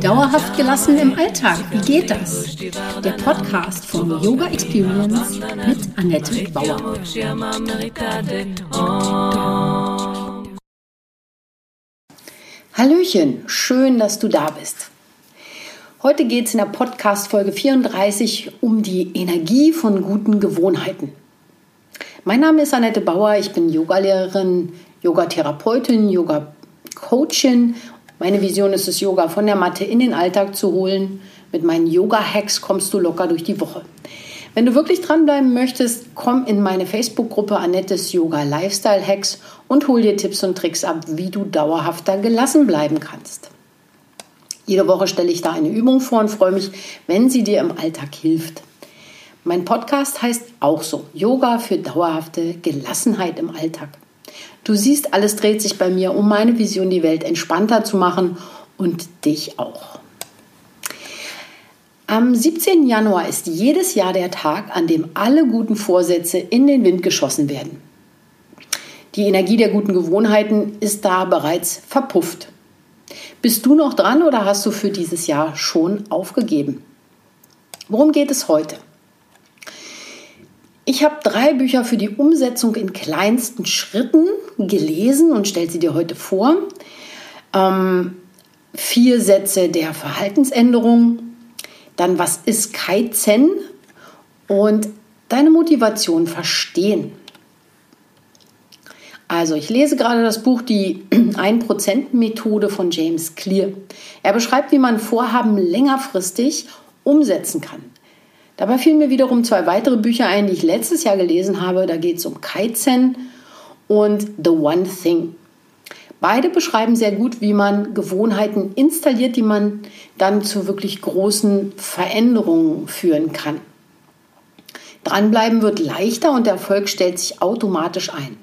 Dauerhaft gelassen im Alltag, wie geht das? Der Podcast von Yoga Experience mit Annette Bauer. Hallöchen, schön, dass du da bist. Heute geht es in der Podcast Folge 34 um die Energie von guten Gewohnheiten. Mein Name ist Annette Bauer, ich bin Yogalehrerin, Yogatherapeutin, Yoga-Coachin. Meine Vision ist es, Yoga von der Matte in den Alltag zu holen. Mit meinen Yoga-Hacks kommst du locker durch die Woche. Wenn du wirklich dranbleiben möchtest, komm in meine Facebook-Gruppe Annettes Yoga Lifestyle Hacks und hol dir Tipps und Tricks ab, wie du dauerhafter gelassen bleiben kannst. Jede Woche stelle ich da eine Übung vor und freue mich, wenn sie dir im Alltag hilft. Mein Podcast heißt auch so, Yoga für dauerhafte Gelassenheit im Alltag. Du siehst, alles dreht sich bei mir um meine Vision, die Welt entspannter zu machen und dich auch. Am 17. Januar ist jedes Jahr der Tag, an dem alle guten Vorsätze in den Wind geschossen werden. Die Energie der guten Gewohnheiten ist da bereits verpufft. Bist du noch dran oder hast du für dieses Jahr schon aufgegeben? Worum geht es heute? Ich habe drei Bücher für die Umsetzung in kleinsten Schritten gelesen und stelle sie dir heute vor. Ähm, vier Sätze der Verhaltensänderung, dann was ist Kaizen und deine Motivation verstehen. Also ich lese gerade das Buch Die 1%-Methode von James Clear. Er beschreibt, wie man Vorhaben längerfristig umsetzen kann. Dabei fielen mir wiederum zwei weitere Bücher ein, die ich letztes Jahr gelesen habe. Da geht es um Kaizen und The One Thing. Beide beschreiben sehr gut, wie man Gewohnheiten installiert, die man dann zu wirklich großen Veränderungen führen kann. Dranbleiben wird leichter und der Erfolg stellt sich automatisch ein.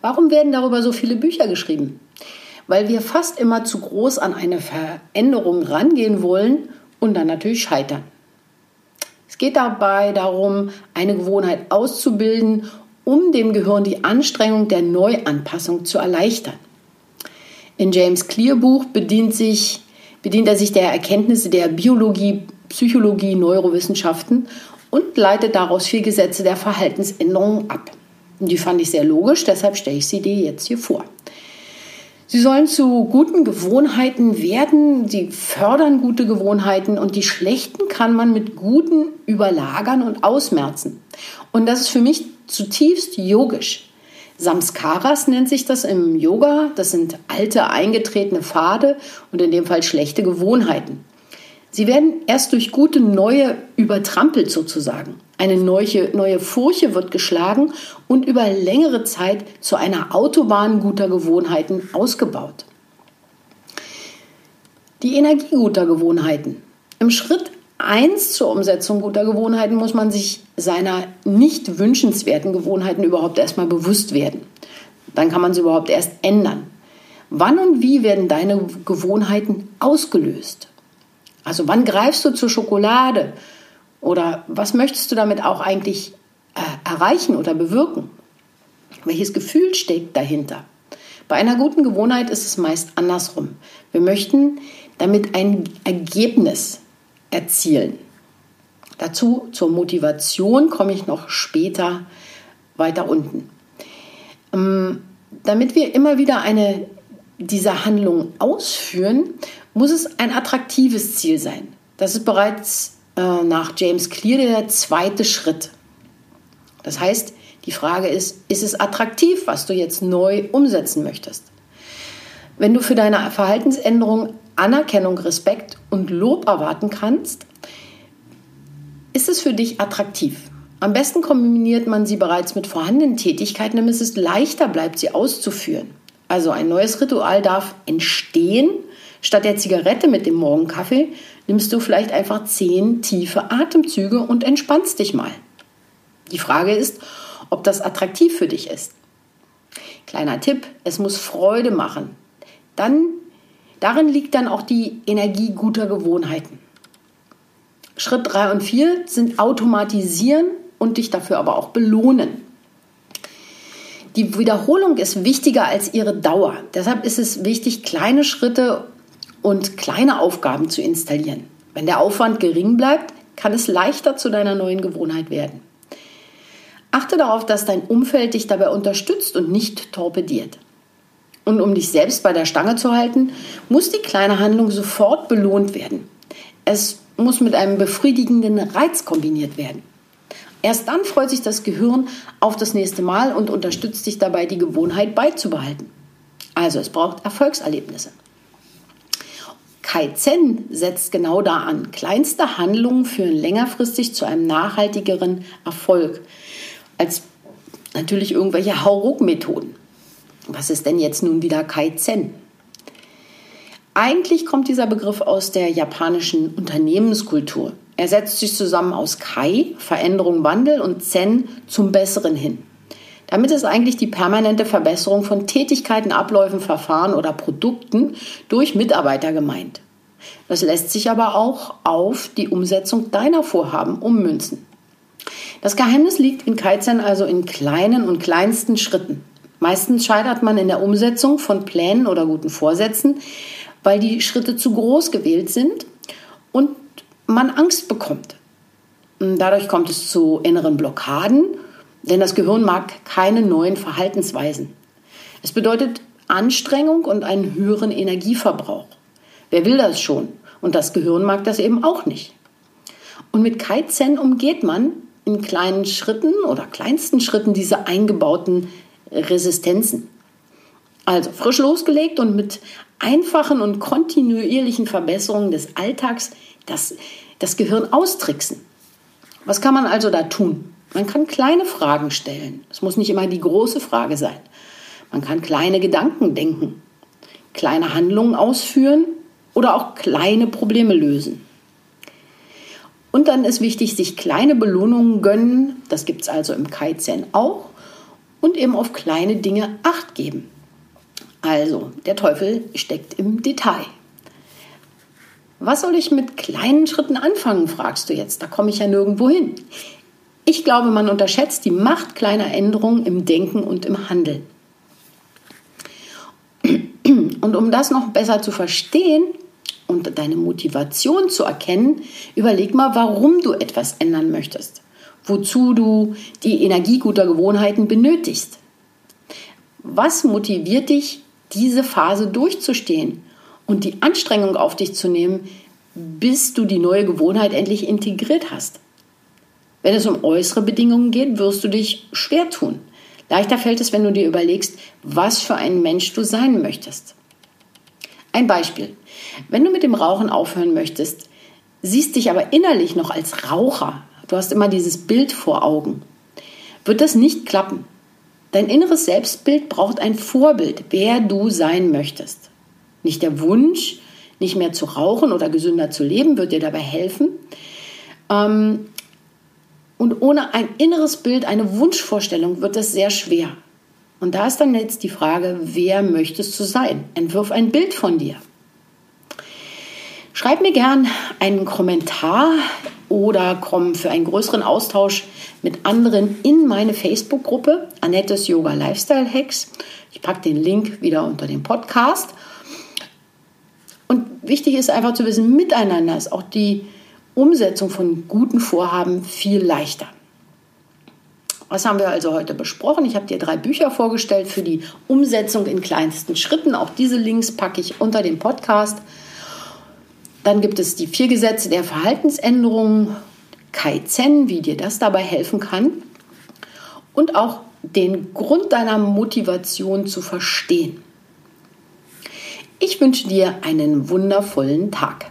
Warum werden darüber so viele Bücher geschrieben? Weil wir fast immer zu groß an eine Veränderung rangehen wollen und dann natürlich scheitern. Geht dabei darum, eine Gewohnheit auszubilden, um dem Gehirn die Anstrengung der Neuanpassung zu erleichtern. In James Clear Buch bedient, sich, bedient er sich der Erkenntnisse der Biologie, Psychologie, Neurowissenschaften und leitet daraus vier Gesetze der Verhaltensänderung ab. Die fand ich sehr logisch, deshalb stelle ich sie dir jetzt hier vor. Sie sollen zu guten Gewohnheiten werden, sie fördern gute Gewohnheiten und die schlechten kann man mit guten überlagern und ausmerzen. Und das ist für mich zutiefst yogisch. Samskaras nennt sich das im Yoga. Das sind alte, eingetretene Pfade und in dem Fall schlechte Gewohnheiten. Sie werden erst durch gute neue übertrampelt sozusagen. Eine neue, neue Furche wird geschlagen und über längere Zeit zu einer Autobahn guter Gewohnheiten ausgebaut. Die Energie guter Gewohnheiten. Im Schritt 1 zur Umsetzung guter Gewohnheiten muss man sich seiner nicht wünschenswerten Gewohnheiten überhaupt erstmal bewusst werden. Dann kann man sie überhaupt erst ändern. Wann und wie werden deine Gewohnheiten ausgelöst? Also wann greifst du zur Schokolade? Oder was möchtest du damit auch eigentlich äh, erreichen oder bewirken? Welches Gefühl steckt dahinter? Bei einer guten Gewohnheit ist es meist andersrum. Wir möchten damit ein Ergebnis erzielen. Dazu zur Motivation komme ich noch später weiter unten. Ähm, damit wir immer wieder eine dieser Handlungen ausführen, muss es ein attraktives Ziel sein. Das ist bereits äh, nach James Clear der zweite Schritt. Das heißt, die Frage ist, ist es attraktiv, was du jetzt neu umsetzen möchtest? Wenn du für deine Verhaltensänderung Anerkennung, Respekt und Lob erwarten kannst, ist es für dich attraktiv. Am besten kombiniert man sie bereits mit vorhandenen Tätigkeiten, damit es leichter bleibt, sie auszuführen. Also ein neues Ritual darf entstehen. Statt der Zigarette mit dem Morgenkaffee nimmst du vielleicht einfach zehn tiefe Atemzüge und entspannst dich mal. Die Frage ist, ob das attraktiv für dich ist. Kleiner Tipp, es muss Freude machen. Dann, darin liegt dann auch die Energie guter Gewohnheiten. Schritt 3 und 4 sind automatisieren und dich dafür aber auch belohnen. Die Wiederholung ist wichtiger als ihre Dauer. Deshalb ist es wichtig, kleine Schritte und kleine Aufgaben zu installieren. Wenn der Aufwand gering bleibt, kann es leichter zu deiner neuen Gewohnheit werden. Achte darauf, dass dein Umfeld dich dabei unterstützt und nicht torpediert. Und um dich selbst bei der Stange zu halten, muss die kleine Handlung sofort belohnt werden. Es muss mit einem befriedigenden Reiz kombiniert werden. Erst dann freut sich das Gehirn auf das nächste Mal und unterstützt dich dabei, die Gewohnheit beizubehalten. Also es braucht Erfolgserlebnisse. Kaizen setzt genau da an. Kleinste Handlungen führen längerfristig zu einem nachhaltigeren Erfolg als natürlich irgendwelche Hauruck-Methoden. Was ist denn jetzt nun wieder Kaizen? Eigentlich kommt dieser Begriff aus der japanischen Unternehmenskultur. Er setzt sich zusammen aus Kai, Veränderung, Wandel und Zen zum Besseren hin. Damit ist eigentlich die permanente Verbesserung von Tätigkeiten, Abläufen, Verfahren oder Produkten durch Mitarbeiter gemeint. Das lässt sich aber auch auf die Umsetzung deiner Vorhaben ummünzen. Das Geheimnis liegt in Kaizen also in kleinen und kleinsten Schritten. Meistens scheitert man in der Umsetzung von Plänen oder guten Vorsätzen, weil die Schritte zu groß gewählt sind und man Angst bekommt. Dadurch kommt es zu inneren Blockaden, denn das Gehirn mag keine neuen Verhaltensweisen. Es bedeutet Anstrengung und einen höheren Energieverbrauch. Wer will das schon? Und das Gehirn mag das eben auch nicht. Und mit Kaizen umgeht man in kleinen Schritten oder kleinsten Schritten diese eingebauten Resistenzen. Also frisch losgelegt und mit einfachen und kontinuierlichen Verbesserungen des Alltags das, das Gehirn austricksen. Was kann man also da tun? Man kann kleine Fragen stellen. Es muss nicht immer die große Frage sein. Man kann kleine Gedanken denken, kleine Handlungen ausführen oder auch kleine Probleme lösen. Und dann ist wichtig, sich kleine Belohnungen gönnen. Das gibt es also im Kaizen auch. Und eben auf kleine Dinge acht geben. Also, der Teufel steckt im Detail. Was soll ich mit kleinen Schritten anfangen, fragst du jetzt. Da komme ich ja nirgendwo hin. Ich glaube, man unterschätzt die Macht kleiner Änderungen im Denken und im Handeln. Und um das noch besser zu verstehen und deine Motivation zu erkennen, überleg mal, warum du etwas ändern möchtest, wozu du die Energie guter Gewohnheiten benötigst. Was motiviert dich, diese Phase durchzustehen und die Anstrengung auf dich zu nehmen, bis du die neue Gewohnheit endlich integriert hast. Wenn es um äußere Bedingungen geht, wirst du dich schwer tun. Leichter fällt es, wenn du dir überlegst, was für ein Mensch du sein möchtest. Ein Beispiel. Wenn du mit dem Rauchen aufhören möchtest, siehst dich aber innerlich noch als Raucher, du hast immer dieses Bild vor Augen, wird das nicht klappen. Dein inneres Selbstbild braucht ein Vorbild, wer du sein möchtest. Nicht der Wunsch, nicht mehr zu rauchen oder gesünder zu leben, wird dir dabei helfen. Ähm, und ohne ein inneres Bild, eine Wunschvorstellung wird das sehr schwer. Und da ist dann jetzt die Frage, wer möchtest du sein? Entwirf ein Bild von dir. Schreib mir gern einen Kommentar oder komm für einen größeren Austausch mit anderen in meine Facebook-Gruppe Annettes Yoga Lifestyle Hacks. Ich packe den Link wieder unter dem Podcast. Und wichtig ist einfach zu wissen, miteinander ist auch die Umsetzung von guten Vorhaben viel leichter. Was haben wir also heute besprochen? Ich habe dir drei Bücher vorgestellt für die Umsetzung in kleinsten Schritten. Auch diese Links packe ich unter dem Podcast. Dann gibt es die vier Gesetze der Verhaltensänderung Kaizen, wie dir das dabei helfen kann. Und auch den Grund deiner Motivation zu verstehen. Ich wünsche dir einen wundervollen Tag.